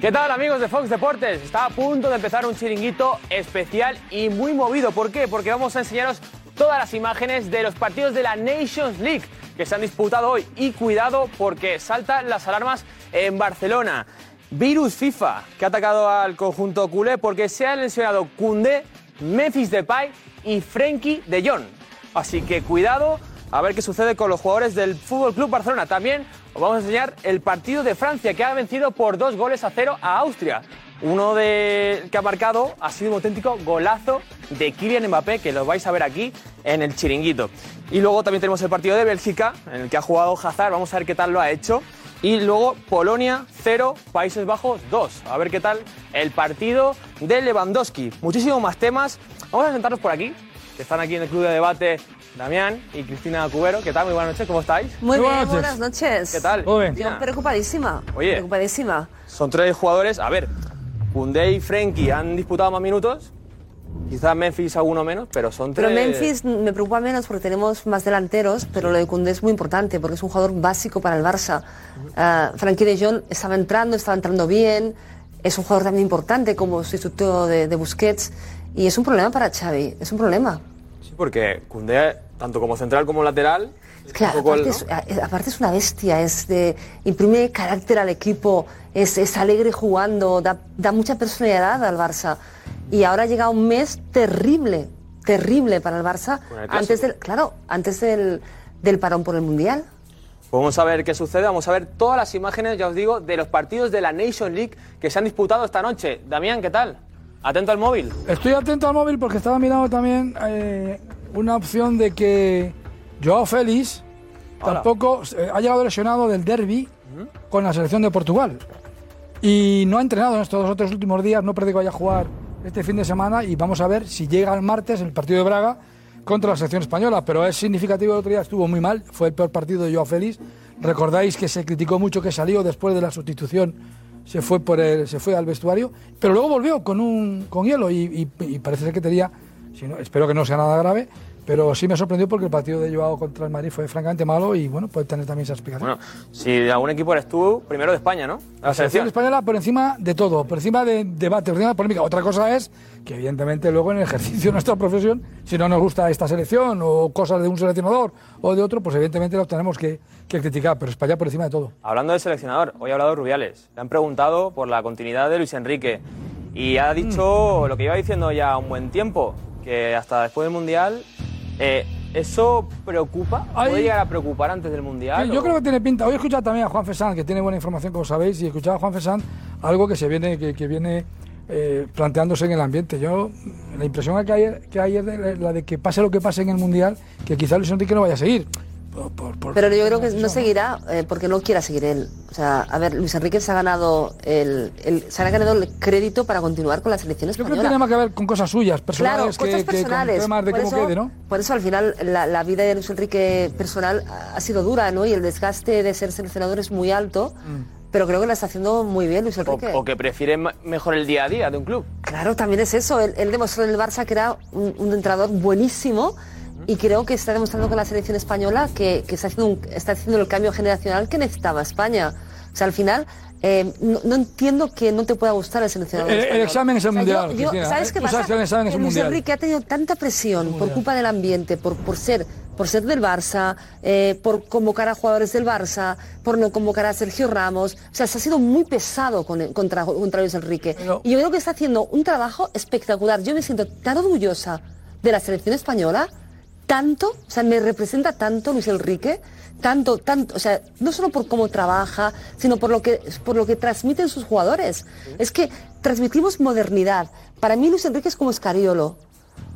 ¿Qué tal amigos de Fox Deportes? Está a punto de empezar un chiringuito especial y muy movido. ¿Por qué? Porque vamos a enseñaros todas las imágenes de los partidos de la Nations League que se han disputado hoy. Y cuidado porque saltan las alarmas en Barcelona. Virus FIFA que ha atacado al conjunto culé porque se han lesionado Koundé, Memphis Depay y Frenkie de Jong. Así que cuidado a ver qué sucede con los jugadores del Fútbol Club Barcelona. También os vamos a enseñar el partido de Francia que ha vencido por dos goles a cero a Austria. Uno de, que ha marcado ha sido un auténtico golazo de Kylian Mbappé, que lo vais a ver aquí en el chiringuito. Y luego también tenemos el partido de Bélgica, en el que ha jugado Hazard, vamos a ver qué tal lo ha hecho. Y luego Polonia 0, Países Bajos 2. A ver qué tal el partido de Lewandowski. Muchísimos más temas. Vamos a sentarnos por aquí, que están aquí en el club de debate Damián y Cristina Cubero. ¿Qué tal? Muy buenas noches, ¿cómo estáis? Muy, Muy bien, buenas buenas noches. ¿Qué tal? Muy bien. Yo preocupadísima. Oye. Preocupadísima. Son tres jugadores. A ver, Koundé y Frenkie han disputado más minutos. Quizás Memphis alguno menos, pero son tres. Pero Memphis me preocupa menos porque tenemos más delanteros, pero lo de Koundé es muy importante porque es un jugador básico para el Barça. Ah, Frankie de Jong estaba entrando, estaba entrando bien, es un jugador también importante como sustituto de, de Busquets y es un problema para Xavi, es un problema. Sí, porque Koundé, tanto como central como lateral. Es que poco el- aparte, es, a- aparte es una bestia, es de, imprime carácter al equipo, es, es alegre jugando, da, da mucha personalidad al Barça. Y ahora llega un mes terrible, terrible para el Barça, el antes del, claro, antes del, del parón por el Mundial. Vamos a ver qué sucede, vamos a ver todas las imágenes, ya os digo, de los partidos de la Nation League que se han disputado esta noche. Damián, ¿qué tal? Atento al móvil. Estoy atento al móvil porque estaba mirando también eh, una opción de que Joao Félix Hola. tampoco eh, ha llegado lesionado del derby con la selección de Portugal. Y no ha entrenado en estos dos o tres últimos días, no parece que vaya a jugar este fin de semana y vamos a ver si llega el martes el partido de Braga contra la selección española. Pero es significativo, el otro día estuvo muy mal, fue el peor partido de Joao Félix. Recordáis que se criticó mucho que salió después de la sustitución, se fue, por el- se fue al vestuario, pero luego volvió con, un, con hielo y, y- y parece ser que tenía, si no- espero que no sea nada grave, pero sí me sorprendió porque el partido de Joao contra el Madrid fue francamente malo y bueno, puede tener también esa explicación. Bueno, si de algún equipo eres tú, primero de España, ¿no? La La selección española por encima de todo, por encima de debate, por encima de polémica. Otra cosa es que evidentemente luego en el ejercicio de nuestra profesión, si no nos gusta esta selección o cosas de un seleccionador o de otro, pues evidentemente lo tenemos que, que criticar, pero España por encima de todo. Hablando del seleccionador, hoy ha hablado Rubiales. Le han preguntado por la continuidad de Luis Enrique y ha dicho lo que iba diciendo ya un buen tiempo, que hasta después del Mundial, eh, ¿eso preocupa? ¿Puede Ahí- llegar a preocupar antes del Mundial? Yo o- creo que tiene pinta. Hoy he escuchado también a Juan Fesán, que tiene buena información, como sabéis, y he escuchado a Juan Fesán algo que se viene, que, que viene eh, planteándose en el ambiente. Yo, la impresión que hay, que hay es de- la de que pase lo que pase en el Mundial, que quizá Luis Enrique no vaya a seguir. Por- por- Pero yo creo que no seguirá eh, porque no quiera seguir él. O sea, a ver, Luis Enrique se ha ganado el, el- se ha ganado el crédito para continuar con la selección Yo creo que tiene más que ver con cosas suyas, Claro, personales, cosas que, que con personales. temas de por, cómo eso, quede, ¿no? por eso al final la, la vida de Luis Enrique personal ha sido dura, ¿no? Y el desgaste de ser seleccionador es muy alto. Pero creo que la está haciendo muy bien Luis o, Enrique. o que prefiere mejor el día a día de un club. Claro, también es eso. Él, él demostró en el Barça que era un, un entrenador buenísimo y creo que está demostrando con la selección española que, que está, haciendo un- está haciendo el cambio generacional que necesitaba España. O sea, al final, eh, no, no entiendo que no te pueda gustar el seleccionador. El- el examen es el O sea, mundial, yo- yo- ¿Sabes qué pasa? el examen es un Luis mundial. Enrique ha tenido tanta presión por culpa del ambiente, por, por ser por ser del Barça, eh, por convocar a jugadores del Barça, por no convocar a Sergio Ramos. O sea, se ha sido muy pesado con, contra, contra Luis Enrique. Y yo creo que está haciendo un trabajo espectacular. Yo me siento tan orgullosa de la selección española, tanto, o sea, me representa tanto Luis Enrique, tanto, tanto, o sea, no solo por cómo trabaja, sino por lo que, por lo que transmiten sus jugadores. Es que transmitimos modernidad. Para mí Luis Enrique es como Escariolo.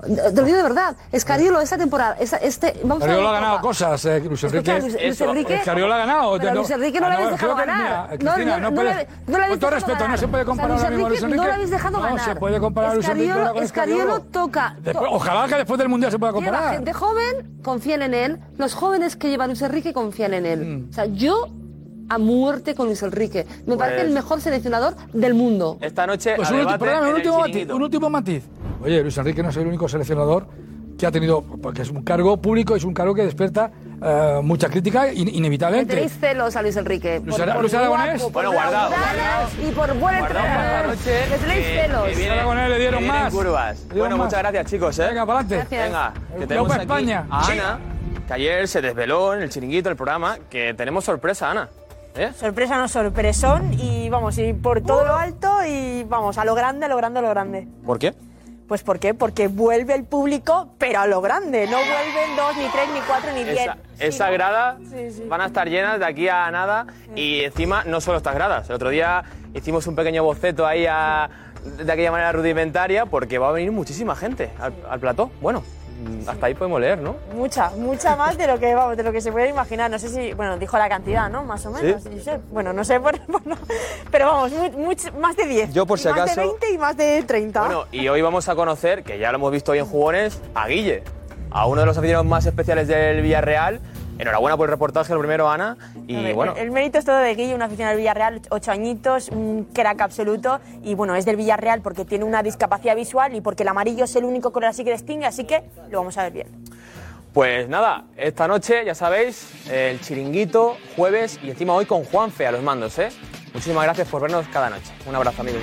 Te lo digo de verdad. Escariolo, esta temporada, esta- este, vamos a Escariolo ha ganado cosas, eh, Luis Enrique. Luis, Luis Enrique. Escariolo ha ganado. Pero Luis Enrique no Ah, le habéis dejado ganar. mira, No, Cristina, no, no puedes- le- no le habéis Con todo respeto, ganar. no se puede O sea, comparar Luis mismo a Luis Enrique Enrique. no lo habéis dejado No ganar. se puede comparar a Luis Enrique Escariolo- Escariolo toca. Después- ojalá que después del Mundial se pueda Lleva comparar. gente joven, confían en él. Los jóvenes que lleva Luis Enrique confían en él. Mm. O sea, yo a muerte con Luis Enrique. Me parece Pues- el mejor seleccionador del mundo. Esta noche Pues a un, ulti- debate perdóname, un en el último matiz, chiringuito. un último matiz. Oye, Luis Enrique no es el único seleccionador que ha tenido, porque es un cargo público, es un cargo que despierta eh, mucha crítica in- Le inevitablemente. tenéis celos a Luis Enrique. Luis Ara- Luis Aragonés. guapo, por Bueno, guardado, y por buen entrenador. noche. Le tenéis celos. le dieron más. curvas. Le dieron Bueno, más. muchas gracias, chicos. ¿eh? Venga, para adelante. Venga, que tenemos Club aquí España. a Ana, que ayer se desveló en el chiringuito, el programa, que tenemos sorpresa, Ana. ¿Eh? Sorpresa no sorpresón y vamos, y por todo lo alto y vamos, a lo grande, a lo grande, a lo grande. ¿Por qué? Pues ¿por qué? Porque vuelve el público, pero a lo grande. No vuelven dos, ni tres, ni cuatro, ni diez. Esa, esa grada Sí, sí. van a estar llenas de aquí a nada y encima no solo estas gradas. El otro día hicimos un pequeño boceto ahí a- de aquella manera rudimentaria porque va a venir muchísima gente al, al plató. Bueno, hasta ahí podemos leer, ¿no? Mucha, mucha más de lo que vamos, de lo que se puede imaginar. No sé si, bueno, dijo la cantidad, ¿no? Más o menos. Sí. Bueno, no sé, por- por no- pero vamos, más de 10. Yo, por si Más acaso- de 20 y más de 30. Bueno, y hoy vamos a conocer, que ya lo hemos visto hoy en Jugones, a Guille, a uno de los aficionados más especiales del Villarreal. Enhorabuena por el reportaje, lo primero, Ana. Y ver, bueno, el, el mérito es todo de Guille, un aficionado del Villarreal, ocho añitos, un crack absoluto. Y bueno, es del Villarreal porque tiene una discapacidad visual y porque el amarillo es el único color así que distingue, así que lo vamos a ver bien. pues nada, esta noche, ya sabéis, el chiringuito, jueves y encima hoy con Juanfe a los mandos, ¿eh? Muchísimas gracias por vernos cada noche. Un abrazo, amigos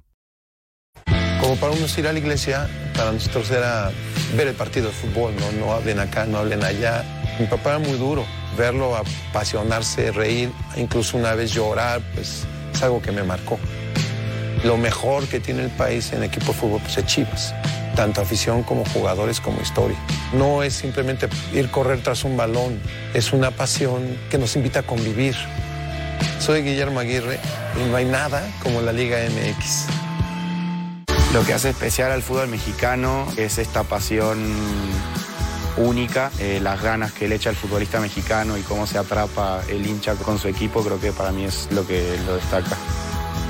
Como para unos ir a la iglesia, para nosotros era ver el partido de fútbol, no, no hablen acá, no hablen allá. Mi papá era muy duro, verlo apasionarse, reír, incluso una vez llorar, pues es algo que me marcó. Lo mejor que tiene el país en equipo de fútbol pues, es Chivas, tanto afición como jugadores como historia. No es simplemente ir correr tras un balón, es una pasión que nos invita a convivir. Soy Guillermo Aguirre y no hay nada como la Liga MX. Lo que hace especial al fútbol mexicano es esta pasión única, eh, las ganas que le echa el futbolista mexicano y cómo se atrapa el hincha con su equipo, creo que para mí es lo que lo destaca.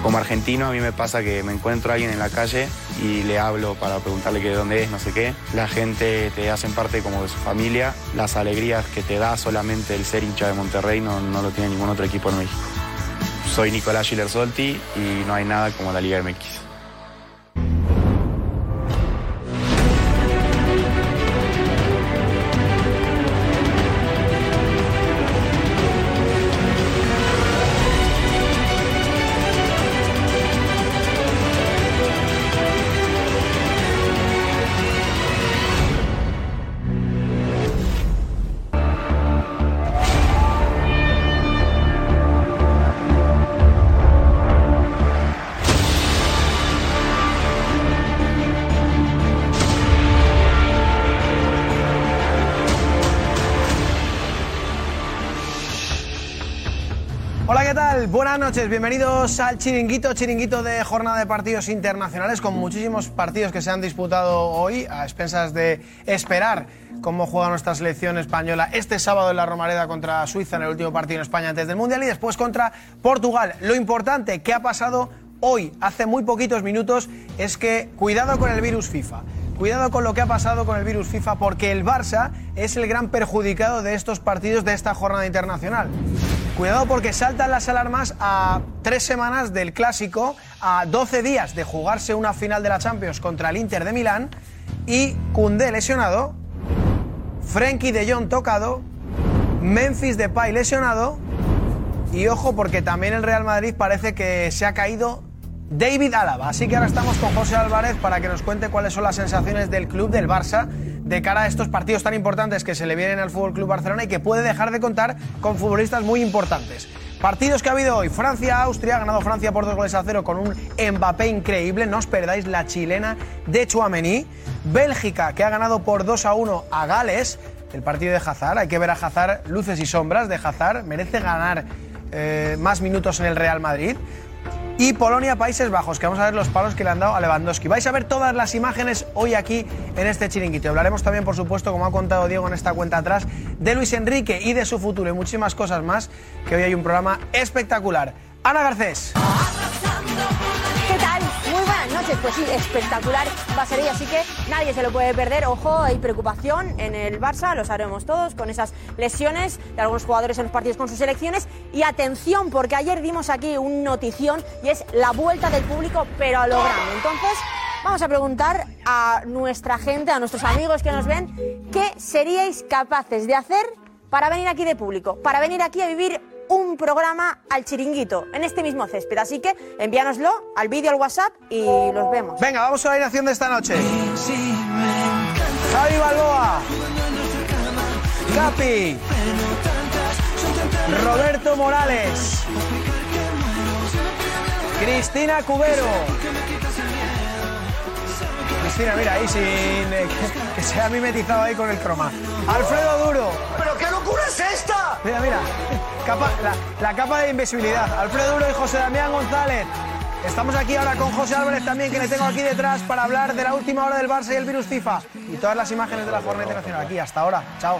Como argentino a mí me pasa que me encuentro a alguien en la calle y le hablo para preguntarle que de dónde es, no sé qué. La gente te hacen parte como de su familia. Las alegrías que te da solamente el ser hincha de Monterrey no, no lo tiene ningún otro equipo en México. Soy Nicolás Schiller Solti y no hay nada como la Liga MX. Noches, bienvenidos al Chiringuito, Chiringuito de jornada de partidos internacionales con muchísimos partidos que se han disputado hoy a expensas de esperar cómo juega nuestra selección española este sábado en la Romareda contra Suiza en el último partido en España antes del Mundial y después contra Portugal. Lo importante que ha pasado hoy, hace muy poquitos minutos, es que cuidado con el virus FIFA. Cuidado con lo que ha pasado con el virus FIFA porque el Barça es el gran perjudicado de estos partidos de esta jornada internacional. Cuidado porque saltan las alarmas a tres semanas del clásico, a 12 días de jugarse una final de la Champions contra el Inter de Milán y Cundé lesionado, Frenkie de Jong tocado, Memphis Depay lesionado Y ojo, porque también el Real Madrid parece que se ha caído David Álava. Así que ahora estamos con José Álvarez para que nos cuente cuáles son las sensaciones del club del Barça de cara a estos partidos tan importantes que se le vienen al Fútbol Club Barcelona y que puede dejar de contar con futbolistas muy importantes. Partidos que ha habido hoy. Francia-Austria, ha ganado Francia por dos goles a cero con un Mbappé increíble. No os perdáis la chilena de Chouameni. Bélgica, que ha ganado por 2 a 1 a Gales. El partido de Hazard. Hay que ver a Hazard luces y sombras de Hazard. Merece ganar eh, más minutos en el Real Madrid. Y Polonia-Países Bajos, que vamos a ver los palos que le han dado a Lewandowski. Vais a ver todas las imágenes hoy aquí en este chiringuito. Hablaremos también, por supuesto, como ha contado Diego en esta cuenta atrás, de Luis Enrique y de su futuro y muchísimas cosas más, que hoy hay un programa espectacular. Ana Garcés. Pues sí, espectacular va a ser hoy, así que nadie se lo puede perder. Ojo, hay preocupación en el Barça, lo sabemos todos, con esas lesiones de algunos jugadores en los partidos con sus selecciones. Y atención, porque ayer dimos aquí un notición y es la vuelta del público, pero a lo grande. Entonces, vamos a preguntar a nuestra gente, a nuestros amigos que nos ven, ¿qué seríais capaces de hacer para venir aquí de público? Para venir aquí a vivir un programa al chiringuito en este mismo césped. Así que envíanoslo al vídeo, al WhatsApp y los vemos. Venga, vamos a la alineación de esta noche. Javi Balboa. Capi. Roberto Morales. Cristina Cubero. Cristina, mira, ahí sin eh, que, que se ha mimetizado ahí con el croma. Alfredo Duro. ¿Pero qué locura es esta? Mira, mira, la, capa de invisibilidad. Alfredo Duro y José Damián González. Estamos aquí ahora con José Álvarez también, que le tengo aquí detrás para hablar de la última hora del Barça y el virus FIFA. Y todas las imágenes de la jornada internacional. Aquí, hasta ahora. Chao.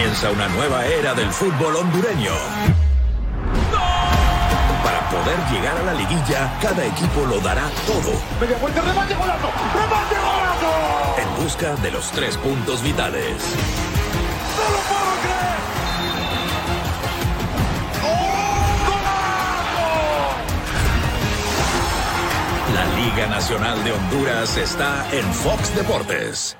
Comienza una nueva era del fútbol hondureño. Para poder llegar a la liguilla, cada equipo lo dará todo. Media vuelta, remate, golazo, remate, golazo. En busca de los tres puntos vitales. ¡No lo puedo creer! La Liga Nacional de Honduras está en Fox Deportes.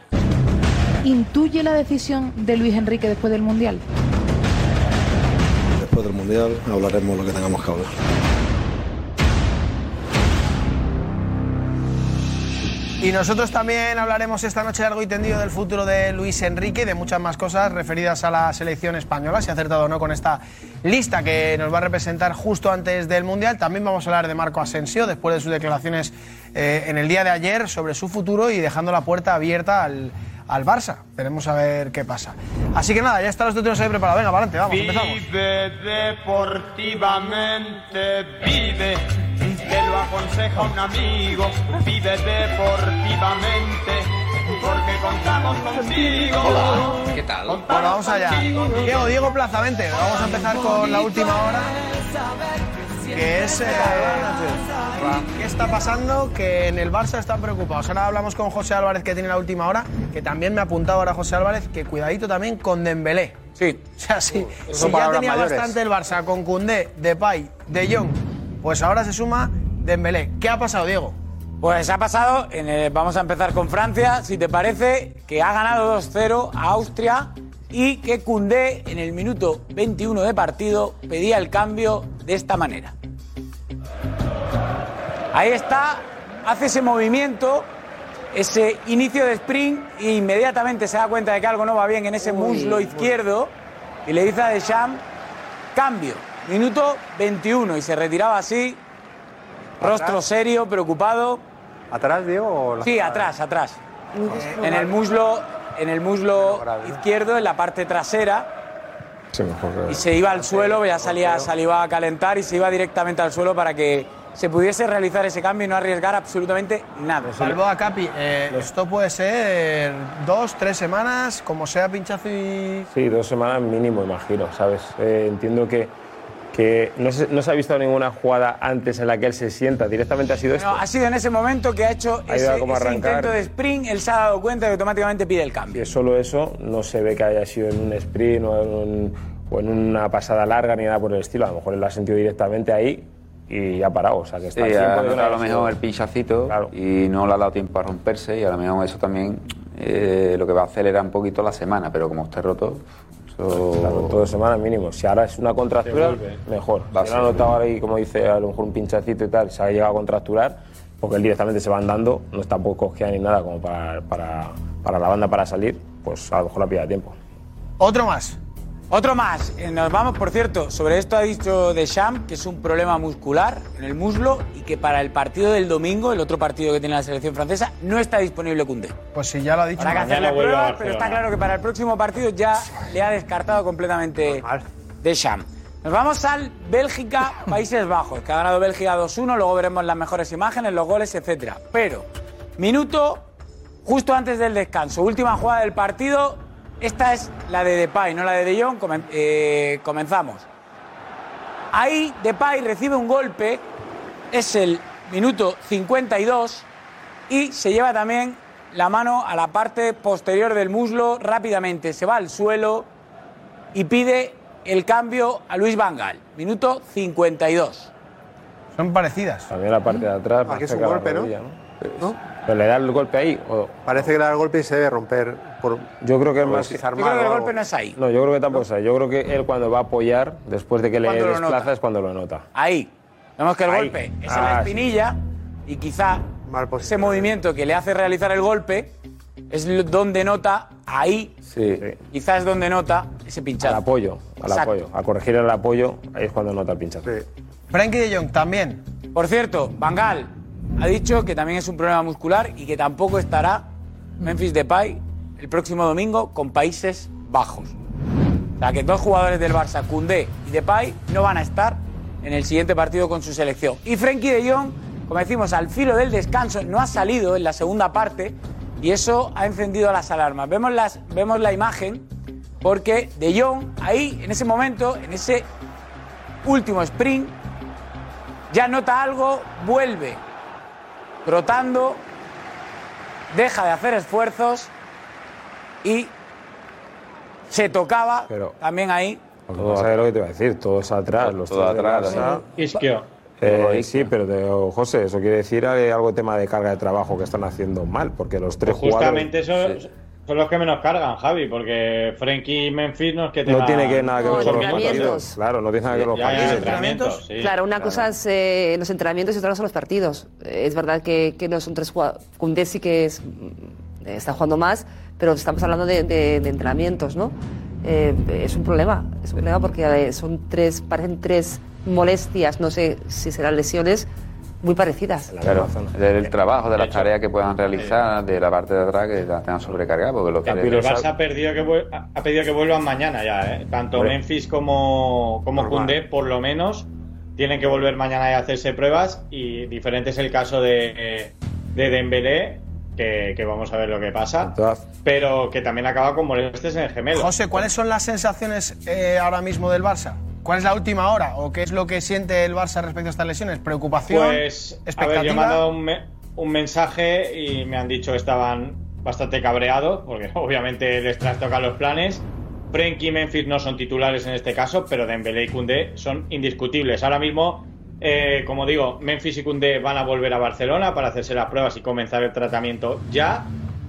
¿Intuye la decisión de Luis Enrique después del Mundial? Después del Mundial hablaremos lo que tengamos que hablar. Y nosotros también hablaremos esta noche largo y tendido del futuro de Luis Enrique y de muchas más cosas referidas a la selección española, si ha acertado o no con esta lista que nos va a representar justo antes del Mundial. También vamos a hablar de Marco Asensio después de sus declaraciones eh, en el día de ayer sobre su futuro y dejando la puerta abierta al, al Barça. Veremos a ver qué pasa. Así que nada, ya están los títulos ahí preparados. Venga, para adelante, vamos, empezamos. Vive deportivamente, vive. Te lo aconseja un amigo. Vive deportivamente, porque contamos contigo. ¿Qué tal? Bueno, vamos allá. Diego, Diego Plaza, vente. Vamos a empezar con la última hora. Que es. eh, ¿Qué está pasando? Que en el Barça están preocupados. Ahora hablamos con José Álvarez, que tiene la última hora. Que también me ha apuntado ahora José Álvarez, que cuidadito también con Dembélé. Sí. O sea, sí. Si ya tenía mayores. bastante el Barça con Koundé, Depay, De Jong, pues ahora se suma Dembélé. ¿Qué ha pasado, Diego? Pues ha pasado, en el- vamos a empezar con Francia, si te parece, que ha ganado 2-0 a Austria y que Koundé en el minuto 21 de partido pedía el cambio de esta manera. Ahí está, hace ese movimiento, ese inicio de sprint e inmediatamente se da cuenta de que algo no va bien en ese muslo izquierdo y le dice a Deschamps, cambio, minuto 21 y se retiraba así Rostro serio, preocupado. ¿Atrás, Diego? O la- Sí, atrás, atrás. En el muslo, en el muslo izquierdo, en la parte trasera. Sí, mejor que- Y se iba al suelo, ya salía, salía a calentar y se iba directamente al suelo para que se pudiese realizar ese cambio y no arriesgar absolutamente nada. Balboa Capi, eh, esto puede ser dos, tres semanas, como sea pinchazo y. Sí, dos semanas mínimo, imagino, ¿sabes? Eh, entiendo que, que no, se, no se ha visto ninguna jugada antes en la que él se sienta, directamente ha sido esto. No, ha sido en ese momento que ha hecho Ha ido ese, como a ese arrancar. intento de sprint, él se ha dado cuenta y automáticamente pide el cambio. Es solo eso, no se ve que haya sido en un sprint o en, un- o en una pasada larga ni nada por el estilo. A lo mejor él lo ha sentido directamente ahí y ha parado. O sea, que Sí, está al ha 100% de que no notado a lo mejor el pinchacito y no le ha dado tiempo a romperse y a lo mejor eso también eh, lo que va a acelerar un poquito la semana, pero como esté roto, eso... Claro, dos semanas mínimo. Si ahora es una contractura, mejor. Va si lo ha notado ahora ahí, como dice, a lo mejor un pinchacito y tal, se ha llegado a contracturar, porque él directamente se va andando, no está poco cogida ni nada como para, para, para la banda para salir, pues a lo mejor la pilla tiempo. Otro más. Otro más. Eh, Nos vamos, por cierto, sobre esto ha dicho Deschamps que es un problema muscular en el muslo y que para el partido del domingo, el otro partido que tiene la selección francesa, no está disponible Cundé. Pues si ya lo ha dicho. Habrá que hacerle pruebas, pero Barcelona. está claro que para el próximo partido ya le ha descartado completamente Deschamps. Nos vamos al Bélgica, Países Bajos, que ha ganado Bélgica 2-1, luego veremos las mejores imágenes, los goles, etcétera. Pero, minuto justo antes del descanso, última jugada del partido, esta es la de Depay, no la de De Jong, Comen- eh, comenzamos. Ahí Depay recibe un golpe, es el minuto 52 y se lleva también la mano a la parte posterior del muslo rápidamente, se va al suelo y pide el cambio a Luis Vangal, minuto 52. Son parecidas. También la parte de atrás. Aquí es un golpe, ¿no? rodilla, ¿Pero le da el golpe ahí? O... Parece que le da el golpe y se debe romper. Por... Yo creo que es o algo. no es ahí. No, yo creo que tampoco es ahí. Yo creo que él cuando va a apoyar, después de que le Cuando lo desplaza, nota. es cuando lo nota. Ahí. Vemos que el Ahí. golpe es en la Ah, sí. espinilla y quizá ese movimiento que le hace realizar el golpe es lo- donde nota ahí, Sí. quizás es donde nota ese pinchazo. Al apoyo, al Exacto. apoyo. A corregir el apoyo, ahí es cuando nota el pinchazo. Frankie de Jong también. Por cierto, Bangal ha dicho que también es un problema muscular y que tampoco estará Memphis Depay el próximo domingo con Países Bajos. O sea que dos jugadores del Barça, Koundé y Depay, no van a estar en el siguiente partido con su selección. Y Frenkie de Jong, como decimos, al filo del descanso, no ha salido en la segunda parte y eso ha encendido las alarmas. Vemos, las, vemos la imagen porque de Jong ahí, en ese momento, en ese último sprint, ya nota algo, vuelve trotando, deja de hacer esfuerzos y se tocaba también ahí. Todo, ¿Sabes lo que te iba a decir? Todos atrás, los Todo atrás. Isquio. Eh, sí, pero te- José, eso quiere decir eh, algo de tema de carga de trabajo que están haciendo mal, porque los tres Pues Justamente jugadores... eso son los que menos cargan, Javi, porque Frenkie y Memphis no es que No tengan- tiene que nada que ver con los partidos. Claro, no tiene nada que ver con los partidos. entrenamientos, sí. Claro, una cosa es eh, los entrenamientos y otra cosa los partidos. Eh, Es verdad que, que no son tres jugadores. Koundé sí que es, mm, está jugando más, pero estamos hablando de, de- de entrenamientos, ¿no? Eh, es un problema, es un problema porque eh, son tres, parecen tres molestias, no sé si serán lesiones muy parecidas. Claro, del trabajo, de las tareas que puedan realizar, de la parte de atrás que la tengan sobrecargada, porque lo que El Barça ha, perdido que ha pedido que vuelvan mañana ya, ¿eh? Tanto. Memphis como, como. Koundé, por lo menos, tienen que volver mañana y hacerse pruebas. Y diferente es el caso de, de Dembélé, que, que vamos a ver lo que pasa. Pero que también acaba con molestias en el gemelo. José, ¿cuáles son las sensaciones eh, ahora mismo del Barça? ¿Cuál es la última hora? ¿O qué es lo que siente el Barça respecto a estas lesiones? ¿Preocupación? Pues, a ¿Expectativa? ver, yo he mandado un, me- un mensaje y me han dicho que estaban bastante cabreados, porque obviamente les trastocan los planes. Frenkie y Memphis no son titulares en este caso, pero Dembélé y Koundé son indiscutibles. Ahora mismo, eh, como digo, Memphis y Koundé van a volver a Barcelona para hacerse las pruebas y comenzar el tratamiento ya.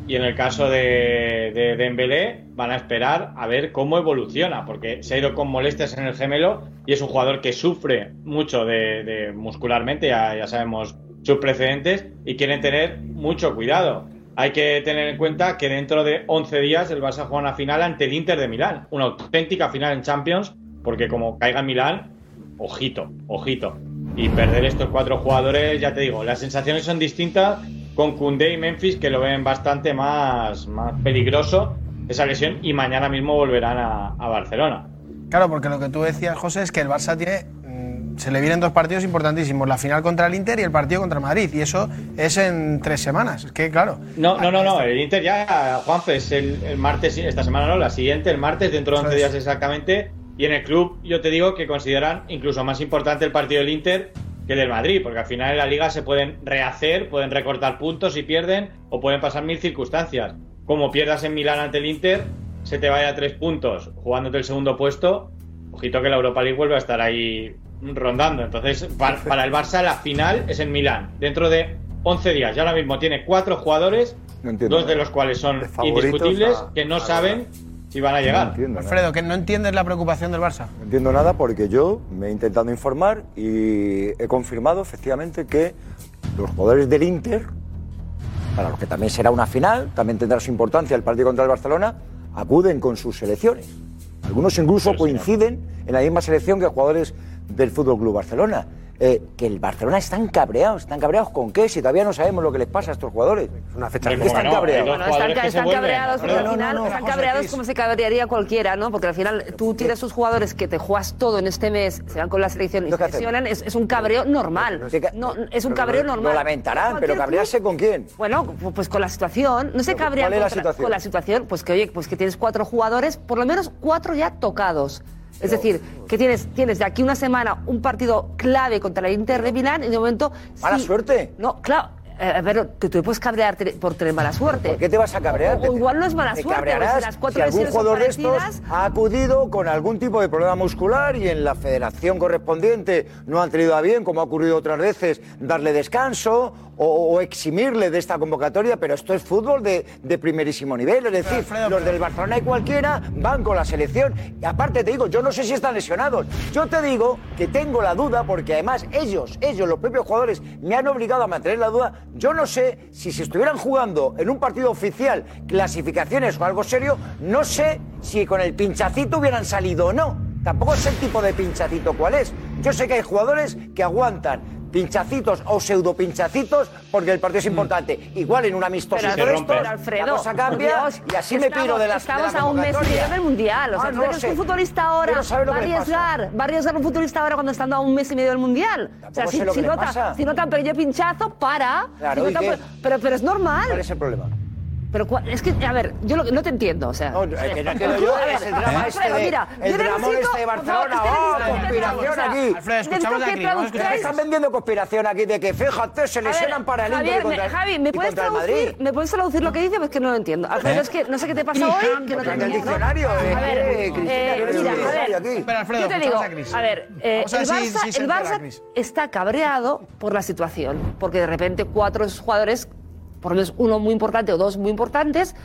Y en el caso de, de Dembélé van a esperar a ver cómo evoluciona, porque se ha ido con molestias en el gemelo y es un jugador que sufre mucho de, de muscularmente, ya, ya sabemos sus precedentes, y quieren tener mucho cuidado. Hay que tener en cuenta que dentro de 11 días el Barça juega una final ante el Inter de Milán, una auténtica final en Champions, porque como caiga en Milán, ojito, ojito. Y perder estos cuatro jugadores, ya te digo, las sensaciones son distintas con Koundé y Memphis, que lo ven bastante más, más peligroso esa lesión, y mañana mismo volverán a, a Barcelona. Claro, porque lo que tú decías, José, es que el Barça tiene. mm, Se le vienen dos partidos importantísimos: la final contra el Inter y el partido contra Madrid. Y eso es en tres semanas. Es que, claro. No, no, no, no, el Inter ya, Juanfe, es el, el martes, esta semana no, la siguiente, el martes, dentro de 11 días exactamente. Y en el club, yo te digo que consideran incluso más importante el partido del Inter que el del Madrid, porque al final en la liga se pueden rehacer, pueden recortar puntos si pierden, o pueden pasar mil circunstancias. Como pierdas en Milán ante el Inter, se te vaya a tres puntos jugándote el segundo puesto, ojito que la Europa League vuelve a estar ahí rondando. Entonces, pa- para, el Barça la final es en Milán, dentro de 11 días. Ya ahora mismo tiene cuatro jugadores, entiendo dos de los cuales son indiscutibles, a- que no saben si van a llegar. No entiendo nada. Alfredo, que no entiendes la preocupación del Barça. No entiendo nada porque yo me he intentado informar y he confirmado efectivamente que los jugadores del Inter, para los que también será una final, también tendrá su importancia el partido contra el Barcelona, acuden con sus selecciones. Algunos incluso coinciden en la misma selección que jugadores del Fútbol Club Barcelona. Eh, que el Barcelona están cabreados, están cabreados con qué, si todavía no sabemos lo que les pasa a estos jugadores. Es una fecha que ¿cómo están no? cabreados. Bueno, están, están cabreados porque No, al no, final no, están cabreados como se cabrearía cualquiera, ¿no? Porque al final tú tienes sus jugadores que te juegas todo en este mes, se van con la selección y se lesionan, es, es un cabreo normal. No, es un cabreo lo- normal. Lo lamentarán, pero cabrearse con quién. Bueno, pu- pues con la situación. No se cabrea con la situación, pues que oye, pues que tienes cuatro jugadores, por lo menos cuatro ya tocados. Es decir, que tienes, tienes de aquí una semana un partido clave contra el Inter de Milán y de momento. ¿Mala sí- suerte? No, claro. eh, pero tú te puedes cabrear por tener mala suerte. ¿Por qué te vas a cabrear? O, o igual no es mala Te suerte. cabrearás las cuatro si algún jugador de estos ha acudido con algún tipo de problema muscular y en la federación correspondiente no han tenido a bien, como ha ocurrido otras veces, darle descanso o, o eximirle de esta convocatoria, pero esto es fútbol de, de primerísimo nivel, es decir, los del Barcelona y cualquiera van con la selección. Y aparte te digo, yo no sé si están lesionados, yo te digo que tengo la duda porque además ellos, ellos, los propios jugadores, me han obligado a mantener la duda, yo no sé si se estuvieran jugando en un partido oficial, clasificaciones o algo serio, no sé si con el pinchacito hubieran salido o no. Tampoco sé el tipo de pinchacito cuál es. Yo sé que hay jugadores que aguantan pinchacitos o pseudo pinchacitos porque el partido es importante. Igual en un amistoso Pero, pero, estos, Alfredo, la cosa cambia Dios, y así me piro de las Estamos de la a un mes y medio del Mundial. O sea, Ah, ¿tú no un futbolista ahora no va a arriesgar, va a arriesgar un futbolista ahora cuando estando a un mes y medio del Mundial? O sea, si, nota, un pequeño pinchazo, para. Claro, Si ¿y nota- qué? pero, pero es normal. ¿Cuál es el problema? Pero es que, a ver, yo lo que- no te entiendo, o sea. No, el que no entiendo yo A ver, es el drama este Alfredo, de- mira, el necesito- este de favor, Barcelona. es que ¡Oh, necesito conspiración aquí! Alfredo, escuchamos Necesito a que a a están vendiendo conspiración aquí de que fíjate, se A lesionan para el Javier, contra, me- Javi, ¿me puedes, contra el traducir. ¿me puedes traducir lo que dice? Pues que no lo entiendo. Alfredo, es que no sé qué te pasa hoy, que no te Porque en el entiendo. diccionario, A eh, ver, eh, Cristina, eh, mira, a ver, aquí. Espera, Alfredo, yo te digo, a a ver, eh, a el Barça, está cabreado por la situación, porque de repente cuatro de sus jugadores, por lo menos uno muy importante o dos muy importantes,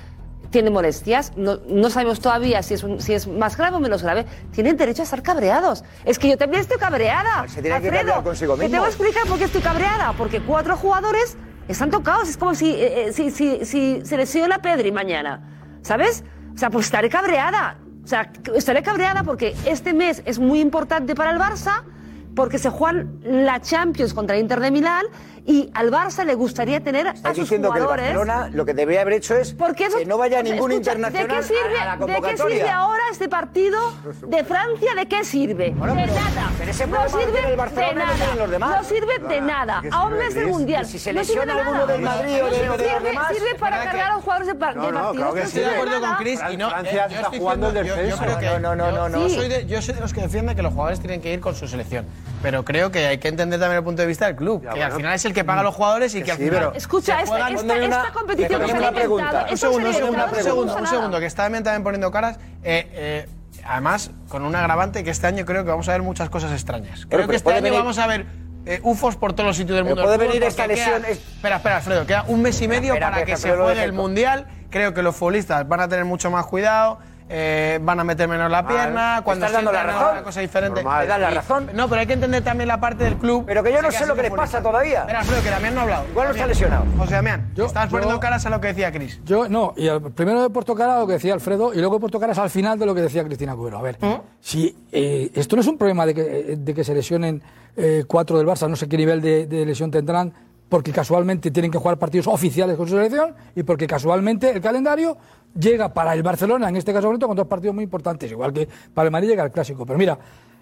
tienen molestias. No, no sabemos todavía si es, un- si es más grave o menos grave. Tienen derecho a estar cabreados. Es que yo también estoy cabreada. Se tiene que cabrear consigo te voy a explicar por qué estoy cabreada. Porque cuatro jugadores están tocados. Es como si, eh, eh, si, si, si se lesiona Pedri mañana. ¿Sabes? O sea, pues estaré cabreada. O sea, estaré cabreada porque este mes es muy importante para el Barça, porque se juegan la Champions contra el Inter de Milán y al Barça le gustaría tener a sus diciendo que el jugadores. Barcelona lo que debería haber hecho es Porque eso- que no vaya ningún escucha, internacional ¿de qué sirve, a la ¿De qué sirve ahora este partido de Francia? ¿De qué sirve? Bueno, de pero- nada. pero ese no sirve el Barcelona de nada. tienen los demás. No sirve de nada. ¿Qué A un sirve, mes del mundial. Si se no sirve lesiona de alguno nada. del Madrid o de- No de los sirve, demás, sirve para cargar que- a los jugadores de, par- de No, no, partidos. claro que no. Estoy de sirve acuerdo con. Chris y no. Francia eh, está jugando el descenso. No, no, no, no, yo no. soy de, yo soy de los que defienden que los jugadores tienen que ir con su selección. Pero creo que hay que entender también el punto de vista del club. que al bueno. final es el que paga a los jugadores y que al sí, final. pero- Escucha, esta, juegan- esta, esta competición que se ha una pregunta. Un segundo, un se- segundo, un se segundo, un que está también, también poniendo caras. Eh, eh, además, con un agravante que este año creo que vamos a ver muchas cosas extrañas. Creo pero que este año venir- vamos a ver eh, UFOs por todos los sitios del mundo. puede venir esta lesión, queda- es- Espera, espera, Alfredo, queda un mes y medio Espera, para espera, que se juegue el. Mundial. Creo que los futbolistas van a tener mucho más cuidado. Eh, van a meter menos la pierna, cuando estás dando la razón. una cosa diferente. Normal. Me das la Y- razón. No, pero hay que entender también la parte del club. Pero que yo no sé lo que les pasa todavía. Mira, Alfredo, que Damián no ha hablado. Igual no está lesionado. José Damián, Yo- estás poniendo yo- caras a lo que decía Cris. Yo no, y al- primero he puesto cara a lo que decía Alfredo y luego he puesto caras al final de lo que decía Cristina Cubero. A ver, si eh, esto no es un problema de que, de que se lesionen eh, cuatro del Barça, no sé qué nivel de, de lesión tendrán, porque casualmente tienen que jugar partidos oficiales con su selección y porque casualmente el calendario llega para el Barcelona, en este caso concreto, con dos partidos muy importantes, igual que para el Madrid llega el Clásico. Pero mira,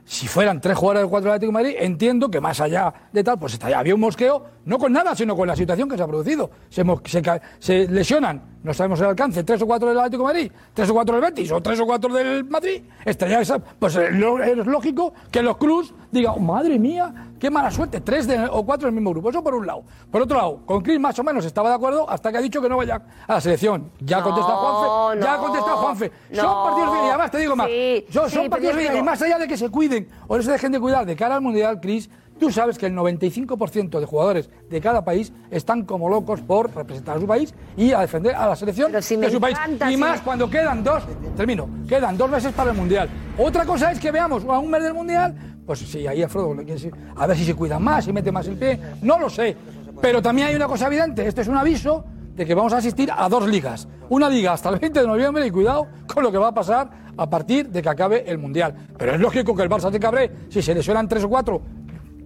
si fueran tres jugadores del cuatro Atlético de Madrid, entiendo que más allá de tal, pues está- había un mosqueo, no con nada, sino con la situación que se ha producido. Se, se se lesionan, no sabemos el alcance, tres o cuatro del Atlético de Madrid, tres o cuatro del Betis o tres o cuatro del Madrid, estaría esa, pues eh, es lógico que los clubs digan, "Oh, madre mía, qué mala suerte, tres de- o cuatro del mismo grupo. Eso por un lado. Por otro lado, con Chris más o menos estaba de acuerdo hasta que ha dicho que no vaya a la selección. Ya ha No, contestado Juanfe, ya ha no, contestado Juanfe. Son no. partidos bien, y además te digo más, Sí, son, sí, partidos yo creo- y más allá de que se cuiden o no se dejen de cuidar de cara al Mundial, Chris, tú sabes que el 95% de jugadores de cada país están como locos por representar a su país y a defender a la selección si de su país. Y si más me- cuando quedan dos, termino, quedan dos meses para el Mundial. Otra cosa es que veamos a un mes del Mundial, pues sí, ahí quiere decir, a ver si se cuidan más, si mete más el pie, no lo sé. Pero también hay una cosa evidente, este es un aviso de que vamos a asistir a dos ligas. Una liga hasta el 20 de noviembre y cuidado con lo que va a pasar a partir de que acabe el Mundial. Pero es lógico que el Barça se cabre si se lesionan tres o cuatro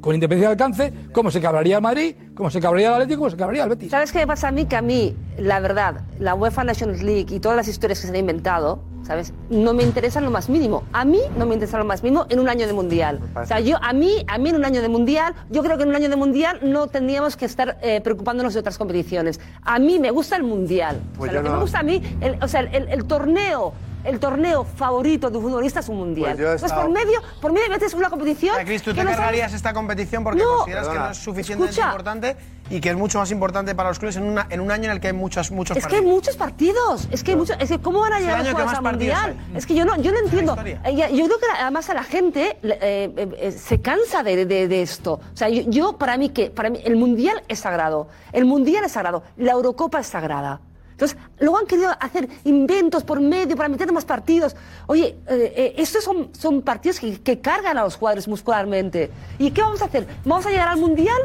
con independencia de alcance, como se cabraría el Madrid, como se cabraría el Atlético, como se cabraría el Betis. ¿Sabes qué pasa a mí? Que a mí, la verdad, la UEFA Nations League y todas las historias que se han inventado, ¿sabes? No me interesan lo más mínimo. A mí no me interesa lo más mínimo en un año de mundial. O sea, yo, a mí, a mí en un año de mundial, yo creo que en un año de mundial no tendríamos que estar eh, preocupándonos de otras competiciones. A mí me gusta el mundial. Pues o sea, yo lo que me gusta a mí, el- o sea, el, el torneo. El torneo favorito de un futbolista es un mundial. Pues Entonces, estado- por medio, por medio metes una competición. Cris, ¿tú te no sabes- cargarías esta competición porque No, consideras que no es suficientemente Escucha. importante y que es mucho más importante para los clubes en, una- en un año en el que hay muchos, muchos Es que hay partidos? muchos partidos. Es que, hay muchos, es que ¿cómo van a llegar los jugadores al partidos mundial? hay. Es que yo no, yo no entiendo. Eh, Yo creo que además a la gente eh, eh, eh, se cansa de, de- de esto. O sea, yo, yo, para mí que para mí el mundial es sagrado. El mundial es sagrado. La Eurocopa es sagrada. Entonces, luego han querido hacer inventos por medio para meter más partidos. Oye, eh, eh, estos son, son partidos que, que cargan a los jugadores muscularmente. ¿Y qué vamos a hacer? ¿Vamos a llegar al Mundial?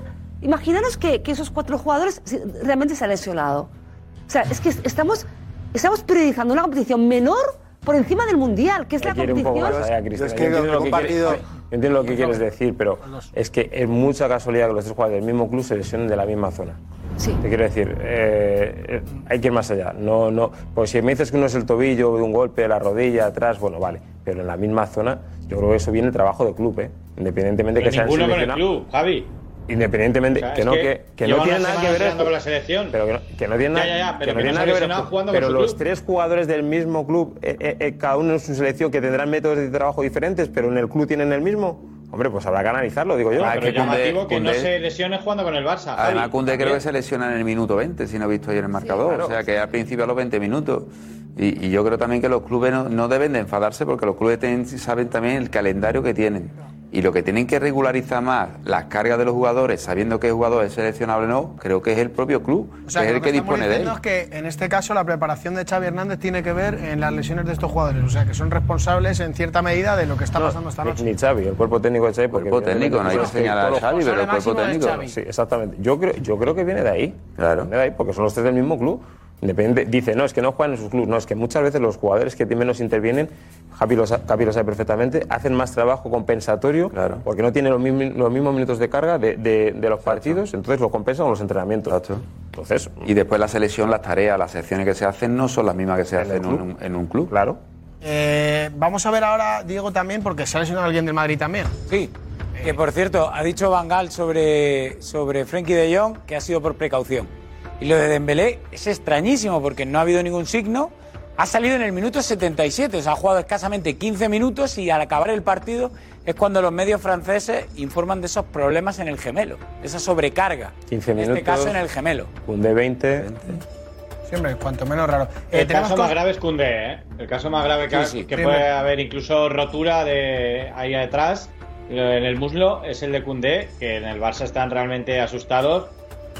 Imaginaros que, que esos cuatro jugadores realmente se han lesionado. O sea, es que estamos, estamos priorizando una competición menor por encima del Mundial, que es la competición... más allá, Cristina. es Yo que entiendo lo que partido- quieres- yo entiendo lo que quieres decir, pero es que es mucha casualidad que los tres jugadores del mismo club se lesionen de la misma zona. Sí. Te quiero decir, eh, eh, hay que ir más allá. No, no, pues si me dices que uno es el tobillo, de un golpe, la rodilla, atrás, bueno, vale. Pero en la misma zona, yo creo que eso viene trabajo de club, ¿eh? Independientemente Pero que sean ninguno con el club, Javi. Independientemente, O sea, que no, que que, no tiene nada que ver esto. con la selección. Pero que no, que no tiene Ya, nada, ya, ya, pero que no que tiene no nada se que ver esto. Pero los club. tres jugadores del mismo club, eh, eh, eh, cada uno en su selección, que tendrán métodos de trabajo diferentes, pero en el club tienen el mismo. Hombre, pues habrá que analizarlo, digo yo. Ah, pero que que no se lesione jugando con el Barça. Además. Cunde creo que se lesiona en el minuto 20, si no he visto ayer el marcador. claro. O sea, que al principio a los 20 minutos. Y, y yo creo también que los clubes no, no deben de enfadarse porque los clubes saben también el calendario que tienen. Y lo que tienen que regularizar más las cargas de los jugadores, sabiendo qué jugador es seleccionable o no, creo que es el propio club, O sea, que es el que que dispone de él. diciendo es que en este caso la preparación de Xavi Hernández tiene que ver en las lesiones de estos jugadores. O sea, que son responsables en cierta medida de lo que está pasando esta Ni- noche. Ni Xavi, el cuerpo técnico de Xavi. porque Cuerpo técnico, no hay que señalar a Xavi, pero el cuerpo técnico. Xavi. Sí, exactamente. Yo creo, yo creo que viene de ahí. Claro. Viene de ahí, porque son los tres del mismo club. Independiente, dice, no, es que no juegan en sus clubes. No, es que muchas veces los jugadores que menos intervienen, Javi lo, sa- Javi lo sabe perfectamente, hacen más trabajo compensatorio Claro. porque no tienen los mismos, los mismos minutos de carga de, de- de los partidos, entonces lo compensan con los entrenamientos. Exacto. Entonces, Y después la selección, las tareas, las secciones que se hacen no son las mismas que se hacen en un, en un club. claro. Eh, vamos a ver ahora, Diego, también, porque se ha lesionado alguien del Madrid también. Sí, que por cierto, ha dicho Bangal sobre, sobre Frenkie de Jong que ha sido por precaución. Y lo de Dembélé es extrañísimo porque no ha habido ningún signo. Ha salido en el minuto 77, o sea, ha jugado escasamente 15 minutos y al acabar el partido es cuando los medios franceses informan de esos problemas en el gemelo, de esa sobrecarga. 15 en minutos. este caso en el gemelo. Un de 20. Siempre, cuanto menos raro. Eh, El caso más grave es Cundé, ¿eh? El caso más grave que, Sí, sí. que puede haber incluso rotura de ahí atrás en el muslo es el de Cundé, que en el Barça están realmente asustados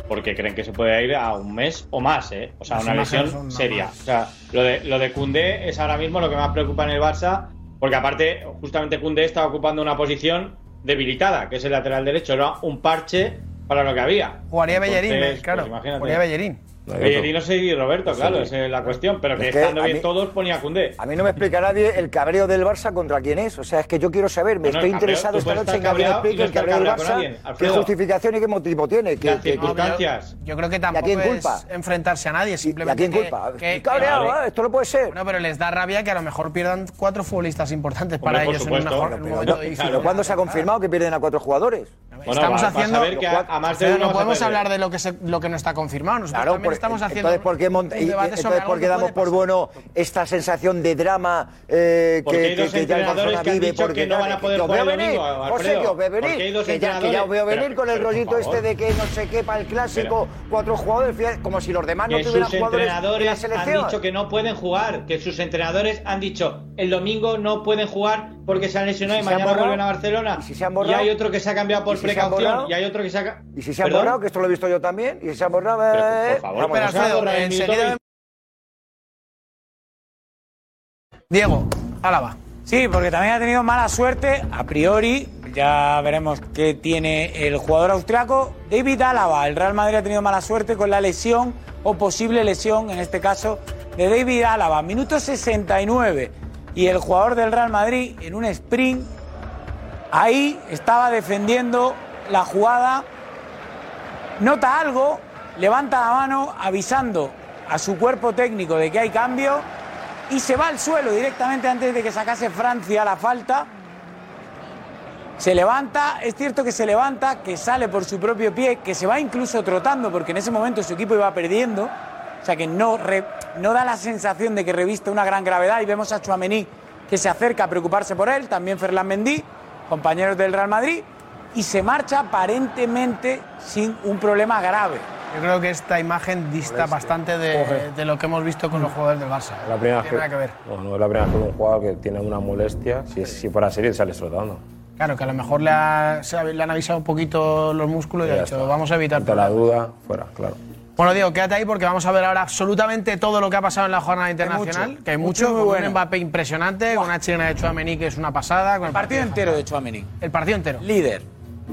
porque creen que se puede ir a un mes o más, ¿eh? O sea, Las una lesión seria. más. O sea, lo de, lo de Koundé es ahora mismo lo que más preocupa en el Barça, porque aparte, justamente Koundé está ocupando una posición debilitada, que es el lateral derecho, era un parche para lo que había. Jugaría Bellerín, eh, claro. pues imagínate. Jugaría Bellerín. Bellerín no sé y Roberto, No claro, esa es la cuestión, pero que, Es que estando a bien mí- todos ponía Koundé. A mí no me explica nadie el cabreo del Barça contra quién es. O sea, es que yo quiero saber, me Bueno, estoy cabreo- interesado esta noche en que me y explique el cabreo del Barça, qué justificación y qué motivo tiene. Que, Las que- circunstancias. Yo creo que ¿Y a tampoco quién es culpa? enfrentarse a nadie, simplemente. quién que- culpa? Que, cabreado, ¿eh? esto no puede ser. Bueno, pero les da rabia que a lo mejor pierdan cuatro futbolistas importantes para ellos en un, supuesto. mejor, en un Pero, momento pero, difícil. pero ¿cuándo se ha confirmado que pierden a cuatro jugadores? Estamos haciendo. Alfredo, no podemos hablar de lo que, se- lo que no está confirmado. Nosotros Claro, también por- estamos haciendo. entonces, ¿por qué, y- entonces, ¿por qué que damos por bueno esta sensación de drama eh, que, que- que ya el entrenadores Barcelona que vive? Porque que no van a poder que os jugar veo el venir, domingo, José, que os veo venir, que ya, que ya os veo venir con el rollito este de que no sé qué para el clásico, cuatro jugadores, como si los demás no que tuvieran jugadores en la entrenadores han selección. dicho que no pueden jugar, que sus entrenadores han dicho el domingo no pueden jugar porque se han lesionado y, mañana vuelven a Barcelona. ¿Y hay otro que se ha cambiado por ¿Y si se han precaución borrado? y hay otro que se ha Y si se ¿Perdón? borrado, que esto lo he visto yo también, y si se han borrado, Pero, eh, por favor, pero se borrado. enseguida- Diego, Álava. Sí, porque también ha tenido mala suerte, a priori, ya veremos qué tiene el jugador austriaco. David Álava, el Real Madrid ha tenido mala suerte con la lesión o posible lesión, en este caso, de David Álava. Minuto 69. Y el jugador del Real Madrid en un sprint, ahí estaba defendiendo la jugada, nota algo, levanta la mano avisando a su cuerpo técnico de que hay cambio y se va al suelo directamente antes de que sacase Francia la falta. Se levanta, es cierto que se levanta, que sale por su propio pie, que se va incluso trotando porque en ese momento su equipo iba perdiendo. O sea que no, no da la sensación de que reviste una gran gravedad y vemos a Chuamení que se acerca a preocuparse por él, también Ferland Mendy, compañeros del Real Madrid, y se marcha aparentemente sin un problema grave. Yo creo que esta imagen dista bastante de, de lo que hemos visto con los jugadores del Barça. La primera No tiene nada que ver. No, no es la primera vez que un jugador que tiene una molestia. Si, si fuera serio, sale soltando. Claro, que a lo mejor le, ha- se le han avisado un poquito los músculos y, Y ha dicho, está. vamos a evitar Ante la duda, fuera, claro. Bueno, Diego, quédate ahí porque vamos a ver ahora absolutamente todo lo que ha pasado en la jornada internacional. mucho, que hay mucho mucho, muy con bueno. un Mbappé impresionante, con una chilena de Chouameni que es una pasada. Con El partido entero de Chouameni. El partido entero. Líder.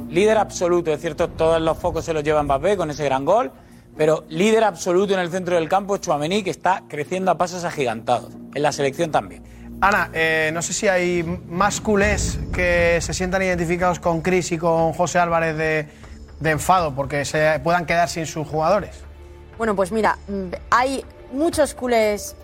Líder absoluto. Es cierto, todos los focos se los lleva Mbappé con ese gran gol. Pero líder absoluto en el centro del campo es Chouameni, que está creciendo a pasos agigantados. En la selección también. Ana, eh, no sé si hay más culés que se sientan identificados con Chris y con José Álvarez de, de enfado porque se puedan quedar sin sus jugadores. Bueno, pues mira, hay muchos culés,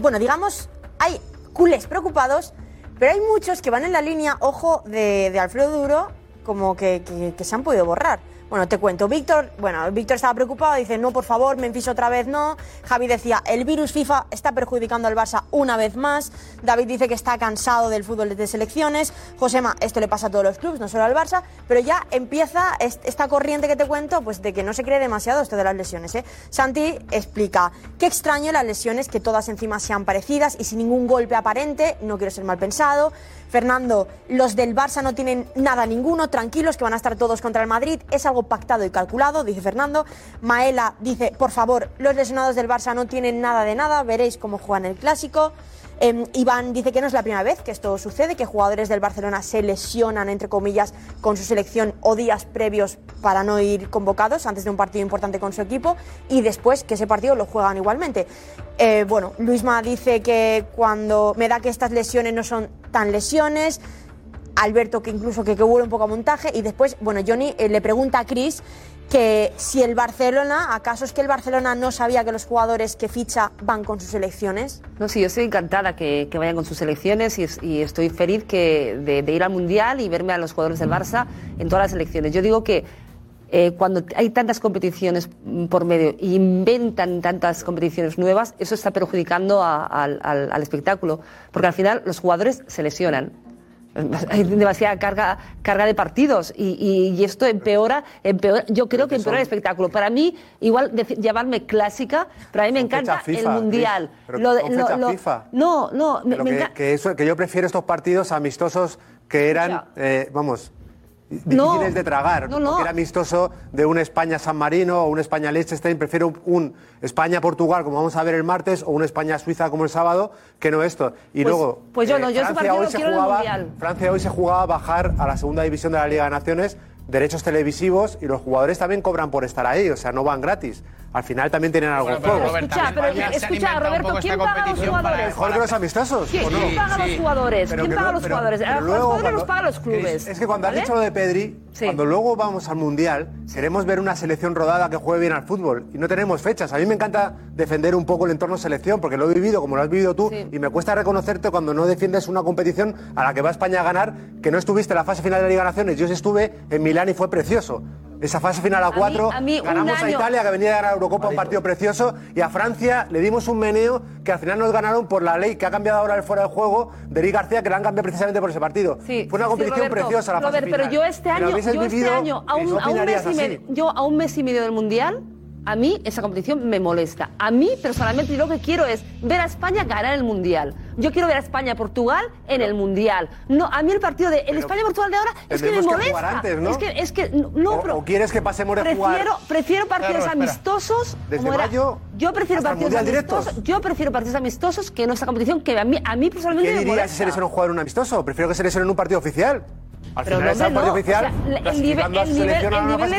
bueno, digamos, hay culés preocupados, pero hay muchos que van en la línea, ojo, de, de Alfredo Duro, como que, se han podido borrar. Bueno, te cuento, Víctor, bueno, Víctor estaba preocupado, dice, no, por favor, Memphis otra vez no. Javi decía, el virus FIFA está perjudicando al Barça una vez más. David dice que está cansado del fútbol de selecciones. Josema, esto le pasa a todos los clubes, no solo al Barça, pero ya empieza est- esta corriente que te cuento, pues de que no se cree demasiado esto de las lesiones. ¿eh? Santi explica, qué extraño las lesiones, que todas encima sean parecidas y sin ningún golpe aparente, no quiero ser mal pensado. Fernando, los del Barça no tienen nada ninguno, tranquilos que van a estar todos contra el Madrid, es algo pactado y calculado, dice Fernando. Maela dice, por favor, los lesionados del Barça no tienen nada de nada, veréis cómo juegan el clásico. Eh, Iván dice que no es la primera vez que esto sucede, que jugadores del Barcelona se lesionan, entre comillas, con su selección o días previos para no ir convocados antes de un partido importante con su equipo y después que ese partido lo juegan igualmente. Eh, bueno, Luisma dice que cuando me da que estas lesiones no son tan lesiones, Alberto que incluso que, que huele un poco a montaje y después, bueno, Johnny eh, le pregunta a Chris que si el Barcelona, ¿acaso es que el Barcelona no sabía que los jugadores que ficha van con sus selecciones? No, sí, yo estoy encantada que, que vayan con sus selecciones y, es- y estoy feliz que, de, ir al Mundial y verme a los jugadores del Barça en todas las selecciones. Yo digo que eh, cuando hay tantas competiciones por medio e inventan tantas competiciones nuevas, eso está perjudicando al espectáculo, porque al final los jugadores se lesionan. Hay demasiada carga, carga de partidos y, y- y esto empeora, empeora, yo creo que empeora el espectáculo. Para mí, igual decir- llamarme clásica, pero a mí me encanta FIFA, el Mundial. Pero Lo con lo- fecha lo- FIFA. No, no, me, me que, encanta. que eso, que yo prefiero estos partidos amistosos que eran, eh, vamos, difíciles no, de tragar, no, no. porque era amistoso de un España-San Marino o un España-Liechtenstein, prefiero un España-Portugal, como vamos a ver el martes, o un España-Suiza como el sábado, que no esto. Y luego, Francia, hoy se jugaba, a bajar a la segunda división de la Liga de Naciones derechos televisivos y los jugadores también cobran por estar ahí, o sea, no van gratis al final también tienen algo en juego. Escucha, pero, escucha Roberto, ¿quién paga a los jugadores? Mejor que los amistosos. ¿Quién, no? ¿Quién paga a los jugadores? ¿Quién paga a los jugadores? A los jugadores los paga los ah, clubes. Es que cuando ¿vale? has dicho lo de Pedri, sí. cuando luego vamos al Mundial, queremos ver una selección rodada que juegue bien al fútbol y no tenemos fechas. A mí me encanta defender un poco el entorno selección porque lo he vivido como lo has vivido tú sí. y me cuesta reconocerte cuando no defiendes una competición a la que va España a ganar, que no estuviste en la fase final de la Liga Naciones. Yo sí estuve en Milán y fue precioso. Esa fase final a 4, ganamos a Italia, que venía de ganar Eurocopa, un partido precioso, y a Francia le dimos un meneo que al final nos ganaron por la ley que ha cambiado ahora el fuera de juego de Eric García, que la han cambiado precisamente por ese partido. Sí, Fue una competición preciosa la fase Robert, final. pero yo este año, yo este año a, un, a medio, yo a un mes y medio del Mundial, a mí esa competición me molesta. A mí personalmente yo lo que quiero es ver a España ganar el Mundial. Yo quiero ver a España-Portugal en el Mundial. No, a mí el partido de el España-Portugal de ahora es que me molesta. Que jugar antes, ¿no? Es que es que no, o, pero o quieres que pasemos a prefiero, jugar. Prefiero partidos claro, amistosos Desde como mayo, era. yo prefiero partidos amistosos. Directos. Yo prefiero partidos amistosos que no esta competición que a mí a mí personalmente ¿Qué me dirías molesta. si se lesiona un jugador un amistoso? Prefiero que se lesione en un partido oficial. Al pero final esa no, oficial, el, nivel, el, nivel, de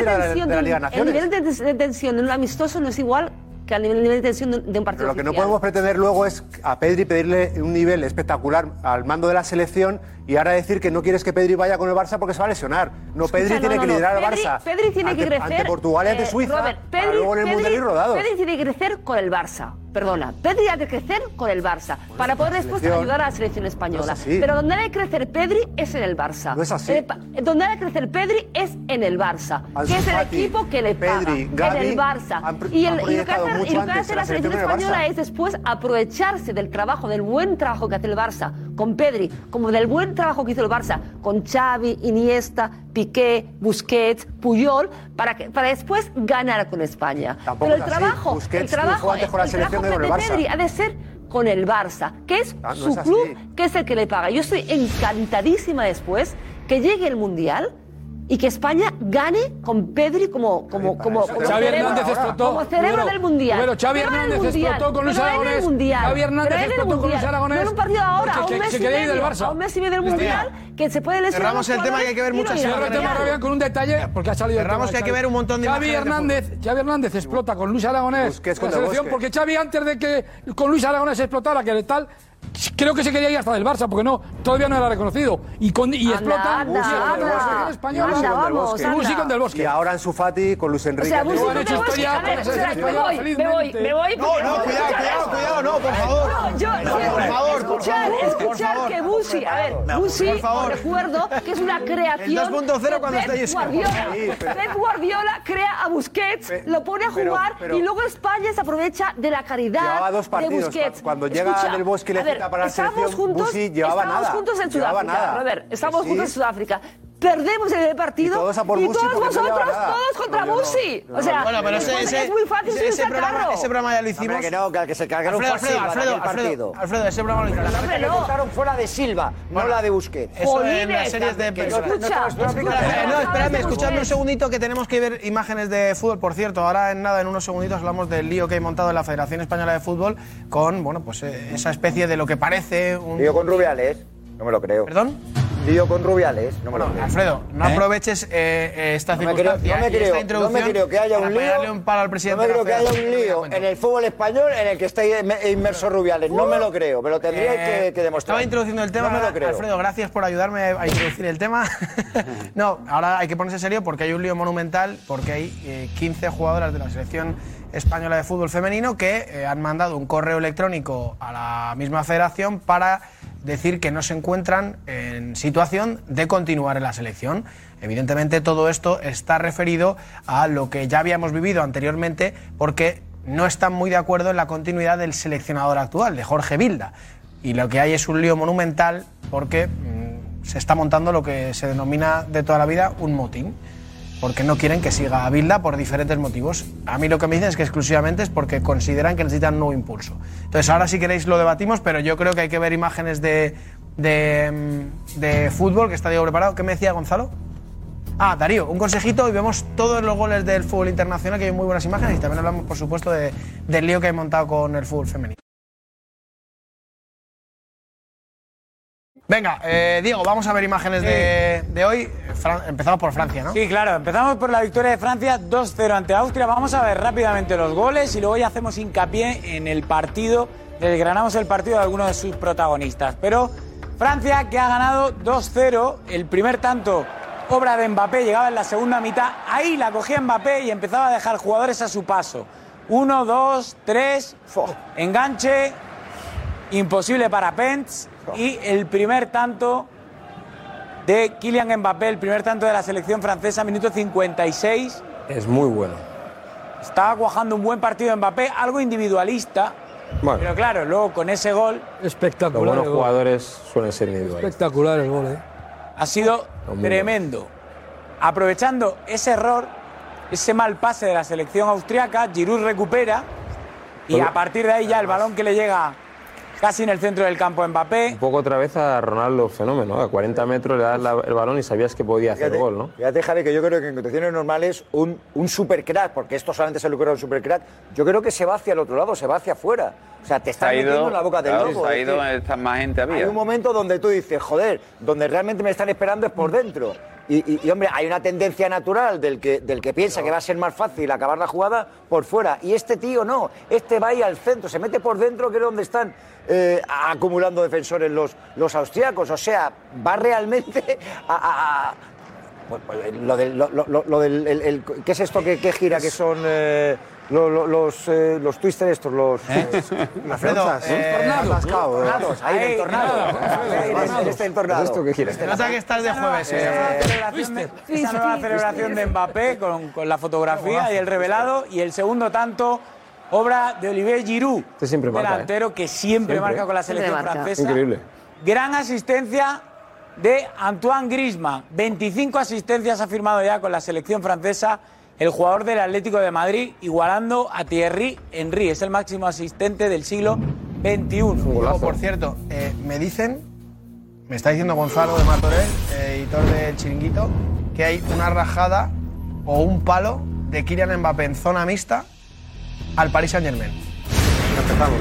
tensión, de la Liga el nivel de, tensión de un amistoso no es igual que al nivel, de tensión de un partido. Pero lo que no podemos pretender luego es a Pedri pedirle un nivel espectacular al mando de la selección y ahora decir que no quieres que Pedri vaya con el Barça porque se va a lesionar. No, Escucha, Pedri no, tiene no, que no. liderar al Barça. Pedri tiene ante, que crecer. Ante Portugal y eh, ante Suiza. Robert, Pedri, para luego en el Pedri, Mundial ir rodado. Pedri tiene que crecer con el Barça. Perdona, Pedri ha de crecer con el Barça para poder después ayudar a la selección española. Es Pero donde debe crecer Pedri es en el Barça. No es así. Eh, donde debe crecer Pedri es en el Barça, que es el Fati, equipo que le Pedri, paga. En el Barça. Y, el, y, lo que hace, y lo que hace la, la selección española es después aprovecharse del trabajo, del buen trabajo que hace el Barça con Pedri, como del buen trabajo que hizo el Barça con Xavi, Iniesta, Piqué, Busquets, Puyol, para, que, para después ganar con España. Pero el trabajo, el trabajo, la el de, Pedri ha de ser con el Barça, que es su club, que es el que le paga. Yo estoy encantadísima después que llegue el Mundial y que España gane con Pedri como como como, como, Xavi cerebro, Hernández explotó, como cerebro del mundial. Pero Xavi pero Hernández mundial, explotó con Luis Aragonés. Xavi Hernández explotó con Luis Aragonés. en un partido ahora, que, a un mes y medio, del Barça. a un mes y medio del mundial, que se puede lesionar. Cerramos el tema que hay que ver muchas Cerramos el tema Rabián con un detalle porque ha salido. Cerramos que hay que ver un montón de. Xavi Hernández, Xavi Hernández explota con Luis Aragonés. la selección porque Xavi antes de que con Luis Aragonés explotara que tal creo que se quería ir hasta del Barça, porque no, todavía no era reconocido. Y, con, y anda, explota anda, Músico del Bosque. Y ahora en Sufati con Luis Enrique. O sea, han hecho historia. Pues, me voy, me voy, me voy. No, no, cuidado, cuidado, cuidado, no, por favor. No, yo por favor, escuchar, escuchar que Busi, a ver, Busi, recuerdo que es una creación. 2.0 cuando estáis Guardiola. Pep Guardiola crea a Busquets, lo pone a jugar y luego España se aprovecha de la caridad de Busquets. Cuando llega del Bosque le quita para estamos juntos, estamos nada, juntos en Sudáfrica, nada. Robert, estamos sí. juntos en Sudáfrica perdemos el partido y todos, vosotros, todos contra no, Busi. O sea, bueno, pero ese, es muy fácil ese, ese programa, ya lo hicimos. que no, que se cargaron Alfredo, Alfredo, Alfredo, el partido. Alfredo, ese programa lo hicimos. La de Silva, no la de Busquets. Eso Polines, en las series de escucha, No, espérame, escuchadme un segundito que tenemos que ver imágenes de fútbol. Por cierto, ahora en nada, en unos segunditos hablamos del lío que hay montado en la Federación Española de Fútbol con, bueno, pues eh, esa especie de lo que parece un... Lío con Rubiales, no me lo creo. ¿Perdón? con Rubiales. No me lo bueno, Alfredo, no ¿Eh? aproveches eh, eh, esta no circunstancia. Me creo, no, me creo, no me creo que haya un lío. Palo al presidente no me creo que haya un lío en el fútbol español en el que esté inmerso uh. Rubiales. No me lo creo, me lo tendría que, demostrar. Estaba introduciendo el tema, no me lo creo. Alfredo, gracias por ayudarme a introducir el tema. no, ahora hay que ponerse serio porque hay un lío monumental, porque hay 15 jugadoras de la selección española de fútbol femenino que han mandado un correo electrónico a la misma federación para decir que no se encuentran en situación de continuar en la selección. Evidentemente todo esto está referido a lo que ya habíamos vivido anteriormente porque no están muy de acuerdo en la continuidad del seleccionador actual, de Jorge Vilda. Y lo que hay es un lío monumental porque mm, se está montando lo que se denomina de toda la vida un motín. Porque no quieren que siga a Bilda por diferentes motivos. A mí lo que me dicen es que exclusivamente es porque consideran que necesitan un nuevo impulso. Entonces, ahora si queréis lo debatimos, pero yo creo que hay que ver imágenes de, de, mm, de fútbol que está Diego preparado. ¿Qué me decía Gonzalo? Ah, Darío, un consejito y vemos todos los goles del fútbol internacional, que hay muy buenas imágenes y también hablamos, por supuesto, de- del lío que hay montado con el fútbol femenino. Venga, eh, Diego, vamos a ver imágenes de, de hoy. Fran- empezamos por Francia, ¿no? Sí, claro, empezamos por la victoria de Francia 2-0 ante Austria. Vamos a ver rápidamente los goles y luego ya hacemos hincapié en el partido, desgranamos el partido de algunos de sus protagonistas. Pero Francia que ha ganado 2-0, el primer tanto, obra de Mbappé, llegaba en la segunda mitad, ahí la cogía Mbappé y empezaba a dejar jugadores a su paso. Uno, dos, tres, enganche, imposible para Pence y el primer tanto de Kylian Mbappé, el primer tanto de la selección francesa, minuto 56. Es muy bueno. Estaba cuajando un buen partido de Mbappé, algo individualista. Bueno. Pero claro, luego con ese gol Los Espectacular. buenos el gol. jugadores suelen ser individuales. Espectacular el gol, ¿eh? ha sido tremendo. Aprovechando ese error, ese mal pase de la selección austriaca, Giroud recupera y a partir de ahí ya el balón que le llega casi en el centro del campo Mbappé. Un poco otra vez a Ronaldo fenómeno. ¿no? A 40 metros le das la- el balón y sabías que podía hacer Fíjate, gol, ¿no? fíjate, Javi, que yo creo que en condiciones normales un, un supercrack, porque esto solamente se lo a un supercrack, yo creo que se va hacia el otro lado, se va hacia afuera. O sea, te Se ha metiendo ido, en la boca del claro, lobo. se ha es ido, más gente hay había. un momento donde tú dices, joder, donde realmente me están esperando es por dentro. Y, y- y, hombre, hay una tendencia natural del que, del que piensa que va a ser más fácil acabar la jugada por fuera. Y este tío no, este va ahí al centro, se mete por dentro, que es donde están eh, acumulando defensores los, los austriacos. O sea, va realmente a. a- a- pues, pues, lo del, lo, lo- lo del el- el- ¿qué es esto que, que gira? Que son eh, lo- lo- los, eh, los twisters estos, los... Alfredo, eh, tornados, atascado, ¿eh? tornados, ahí del tornado. Este el tornado. ¿Esto qué? Se nota que estás de jueves. Esa eh. nueva celebración de- esa nueva celebración de Mbappé con, con la fotografía y el revelado y el segundo tanto obra de Olivier Giroud, Este siempre marca, delantero que siempre, Siempre. marca con la selección francesa. Increíble. Gran asistencia de Antoine Griezmann. 25 asistencias ha firmado ya con la selección francesa el jugador del Atlético de Madrid, igualando a Thierry Henry. Es el máximo asistente del siglo XXI. Por cierto, eh, me dicen, me está diciendo Gonzalo de Martorell, eh, editor del Chiringuito, que hay una rajada o un palo de Kylian Mbappé en zona mixta al Paris Saint Germain. Empezamos.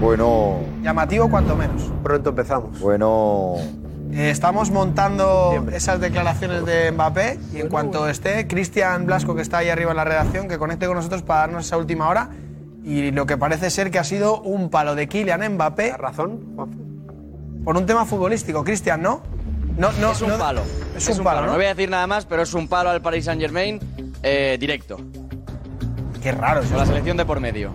Bueno, Llamativo cuanto menos. Pronto empezamos. bueno... Eh, estamos montando esas declaraciones de Mbappé y en cuanto esté Cristian Blasco, que está ahí arriba en la redacción, que conecte con nosotros para darnos esa última hora. Y lo que parece ser que ha sido un palo de Kylian Mbappé. ¿La razón? Por un tema futbolístico, Cristian, ¿no? No, no, es un no- palo. Es, un, palo, ¿no? voy a decir nada más, pero es un palo al Paris Saint Germain eh, directo. Qué raro Con la selección de por medio.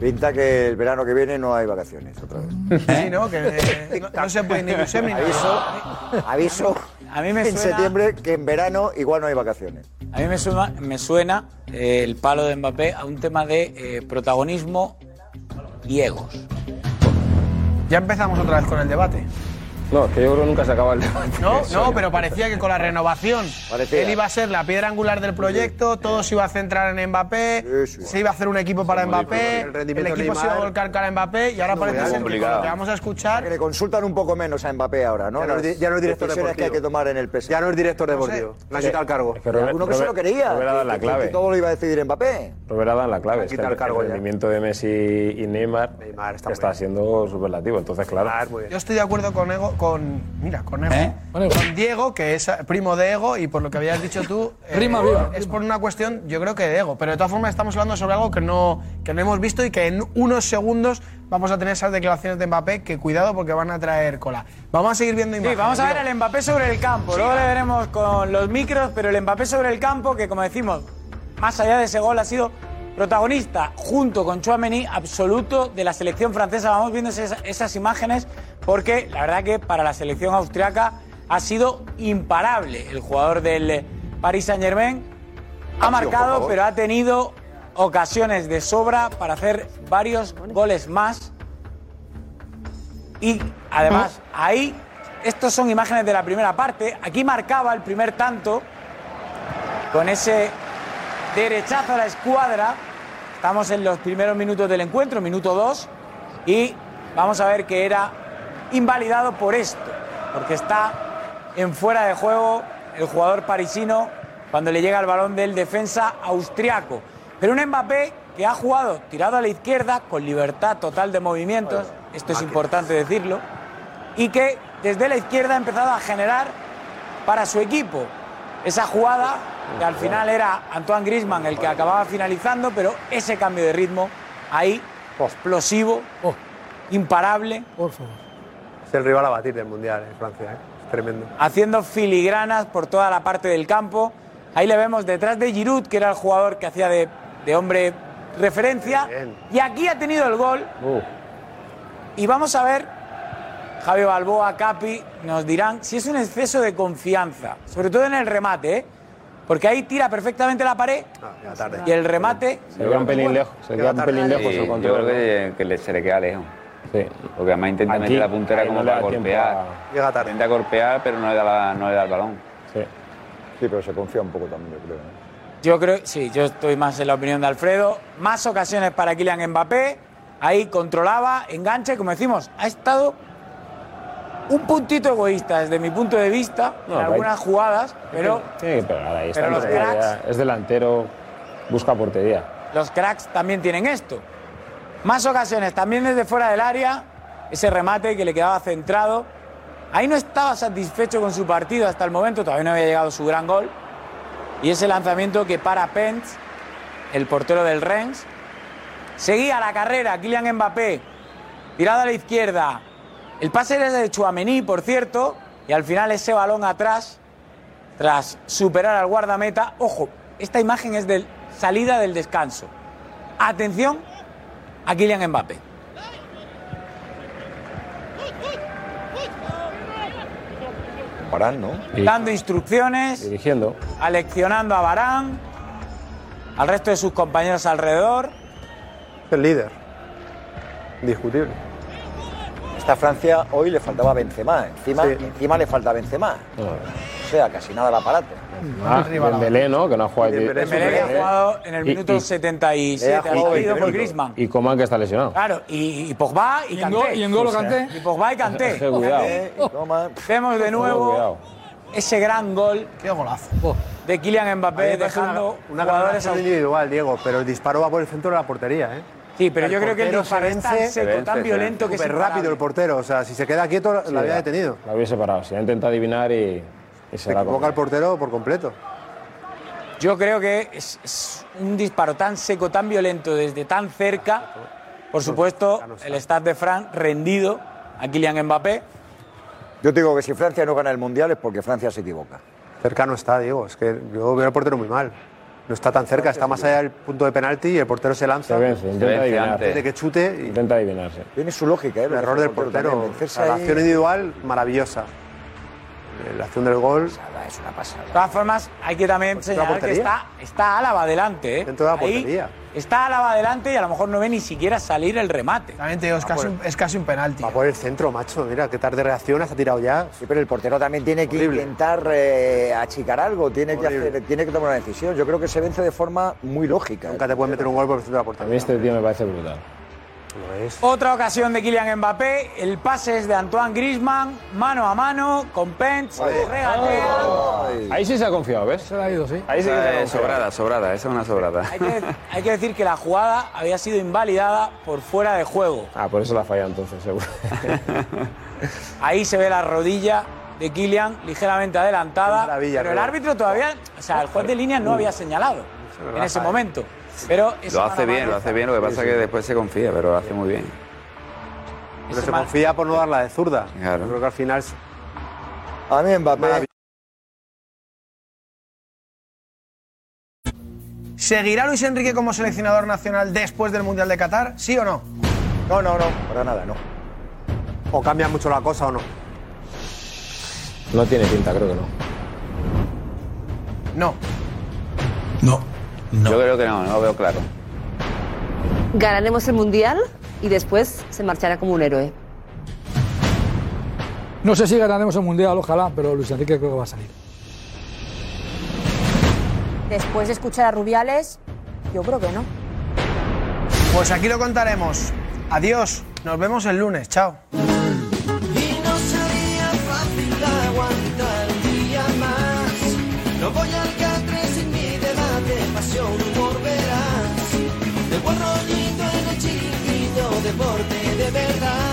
Pinta que el verano que viene no hay vacaciones otra vez. Sí, ¿no? Que eh, no, no se puede ni Josep ni nada. Aviso, aviso A mí me en suena- septiembre que en verano igual no hay vacaciones. A mí me suena, me suena eh, el palo de Mbappé a un tema de eh, protagonismo y egos. Ya empezamos otra vez con el debate. No, es que yo creo que nunca se acaba el debate. No, no, pero parecía que con la renovación Parecía. él iba a ser la piedra angular del proyecto, todo se iba a centrar en Mbappé, se iba a hacer un equipo para Mbappé, El rendimiento equipo se iba a Neymar. volcar cara a Mbappé y ahora parece ser que con lo que vamos a escuchar Que le consultan un poco menos a Mbappé ahora, ¿no? Ya no es di- ya no es director decisiones que hay deportivo. que tomar en el PSG. Ya no es director deportivo. Le han quitado el cargo. Es que Robert- alguno que se lo Robert- creía. Robert ha dado que- la que- clave. que todo lo iba a decidir Mbappé. Robert ha dado la clave. Es que Quita el el, cargo el ya. rendimiento de Messi y Neymar, Neymar está siendo superlativo. Entonces, claro. Yo estoy de acuerdo con Ego, con. Mira, con Ego. ¿Eh? Con Ego. Con Diego, que es primo de Ego, y por lo que habías dicho tú. eh, Rima, viva, Es por una cuestión, yo creo que de Ego. Pero de todas formas, estamos hablando sobre algo que no, que no hemos visto y que en unos segundos vamos a tener esas declaraciones de Mbappé. Que cuidado porque van a traer cola. Vamos a seguir viendo Sí, imágenes. vamos a ver el Mbappé sobre el campo. Luego le veremos con los micros, pero el Mbappé sobre el campo, que como decimos, más allá de ese gol, ha sido protagonista junto con Chouameni absoluto de la selección francesa. Vamos viendo esas, esas imágenes porque la verdad que para la selección austriaca ha sido imparable el jugador del Paris Saint-Germain. Ha marcado, pero ha tenido ocasiones de sobra para hacer varios goles más. Y además, ahí, estos son imágenes de la primera parte. Aquí marcaba el primer tanto con ese derechazo a la escuadra. Estamos en los primeros minutos del encuentro, minuto 2. Y vamos a ver que era invalidado por esto, porque está en fuera de juego el jugador parisino cuando le llega el balón del defensa austriaco. Pero un Mbappé que ha jugado tirado a la izquierda con libertad total de movimientos, esto es importante decirlo, y que desde la izquierda ha empezado a generar para su equipo esa jugada que al final era Antoine Griezmann el que acababa finalizando, pero ese cambio de ritmo ahí, explosivo, imparable, Es el rival a batir del Mundial en Francia, ¿eh? Es tremendo. haciendo filigranas por toda la parte del campo. Ahí le vemos detrás de Giroud, que era el jugador que hacía de, de hombre referencia. Y aquí ha tenido el gol. Y vamos a ver, Javi Balboa, Capi, nos dirán si es un exceso de confianza, sobre todo en el remate, ¿eh? Porque ahí tira perfectamente la pared y el remate... Se queda un pelín lejos, se queda un pelín lejos Sí, yo creo que, que le- se le queda lejos. Sí. Porque además intenta Aquí, meter la puntera como no para golpear. a- Llega tarde. Intenta golpear, pero no le da, la- no le da el balón. Sí. Sí, pero se confía un poco también, yo creo. ¿eh? Yo creo, sí, yo estoy más en la opinión de Alfredo. Más ocasiones para Kylian Mbappé. Ahí controlaba, enganche, como decimos, ha estado un puntito egoísta desde mi punto de vista No, en algunas hay- jugadas, pero Tiene que pegar ahí. Está pero en los cracks- Es delantero, busca portería. los cracks también tienen esto. Más ocasiones también desde fuera del área, ese remate que le quedaba centrado. Ahí no estaba satisfecho con su partido hasta el momento, todavía no había llegado su gran gol. Y ese lanzamiento que para Pence, el portero del Rennes. Seguía la carrera, Kylian Mbappé, tirado a la izquierda. El pase era de Chuamení, por cierto, y al final ese balón atrás, tras superar al guardameta. Ojo, esta imagen es de salida del descanso. Atención a Kylian Mbappé. Barán, ¿no? Dando instrucciones, Dirigiendo. aleccionando a Barán, al resto de sus compañeros alrededor. Es el líder. Indiscutible. Esta Francia hoy le faltaba Benzema. Encima, Sí. encima le falta Benzema. O sea, casi nada el aparato. Ah, Dembélé, ¿no? Que no ha jugado. Dembélé Dembélé que ha jugado en el Y- minuto y- 77, ha ha jugado salido 20 por. Griezmann. Y Coman que está lesionado. Claro, y, y Pogba y, Y en Kanté. Y en Golo O sea, Kanté. Y Pogba y Kanté. Vemos de nuevo ese gran gol Qué golazo. de Kylian Mbappé dejando una, una jugadores individual, Diego, pero el disparo va por el centro de la portería, ¿eh? Sí, pero El yo creo que el disparo se es tan seco, se vence, tan violento que es rápido imparable. el portero, o sea, si se queda quieto la, la había detenido. La hubiese parado. Si ha intentado adivinar y, y se Se la equivoca el portero por completo. Yo creo que es, es un disparo tan seco, tan violento desde tan cerca. Por supuesto, el Stade de France rendido a Kylian Mbappé. Yo te digo que si Francia no gana el Mundial es porque Francia se equivoca. Cerca no está, Diego. Es que yo veo al portero muy mal. No está tan cerca, está más allá del punto de penalti y el portero se lanza. Se vence, intenta vence adivinar. Desde que chute y Intenta adivinarse. Tiene su lógica, ¿eh? el error del portero. la acción individual maravillosa. Eh, La acción del gol. Es una pasada. De todas formas, hay que también Pues señalar que está, portería. está Álava adelante. ¿eh? Dentro de la Ahí portería. Está Álava adelante y a lo mejor no ve ni siquiera salir el remate. También te digo, es casi, un, es casi un penalti. Va por el centro, macho. Mira, qué tarde reacciona, se ha tirado ya. Sí, pero el portero también tiene que Horrible. intentar eh, achicar algo, tiene que, hacer, tiene que tomar una decisión. Yo creo que se vence de forma muy lógica. ¿eh? Nunca te pueden meter un gol por el centro de la A mí portería. este tío me parece brutal. Lo es. Otra ocasión de Kylian Mbappé. El pase es de Antoine Griezmann, mano a mano, con Pence, regatea. Ahí sí se ha confiado, ¿ves? Se le ha ido, sí. Ahí sí que se ha confiado. sobrada, sobrada, esa es una sobrada. Hay que, hay que decir que la jugada había sido invalidada por fuera de juego. Ah, por eso la falla entonces, seguro. Ahí se ve la rodilla de Kylian ligeramente adelantada. Qué maravilla, pero el árbitro todavía, o sea, el juez de línea no había señalado en ese momento. Pero Lo hace bien, lo hace bien, lo que pasa es que después se confía, pero lo hace muy bien. Pero se confía por no darla de zurda. Claro. Yo creo que al final. A mí Mbappé. ¿Seguirá Luis Enrique como seleccionador nacional después del Mundial de Qatar? ¿Sí o no? No, no, no, para nada, no. O cambia mucho la cosa o no. No tiene pinta, creo que no. No. Yo creo que no, no lo veo claro. Ganaremos el Mundial y después se marchará como un héroe. No sé si ganaremos el Mundial, ojalá, pero Luis Enrique creo que va a salir. Después de escuchar a Rubiales, yo creo que no. Pues aquí lo contaremos. Adiós. Nos vemos el lunes. Chao. Verdad.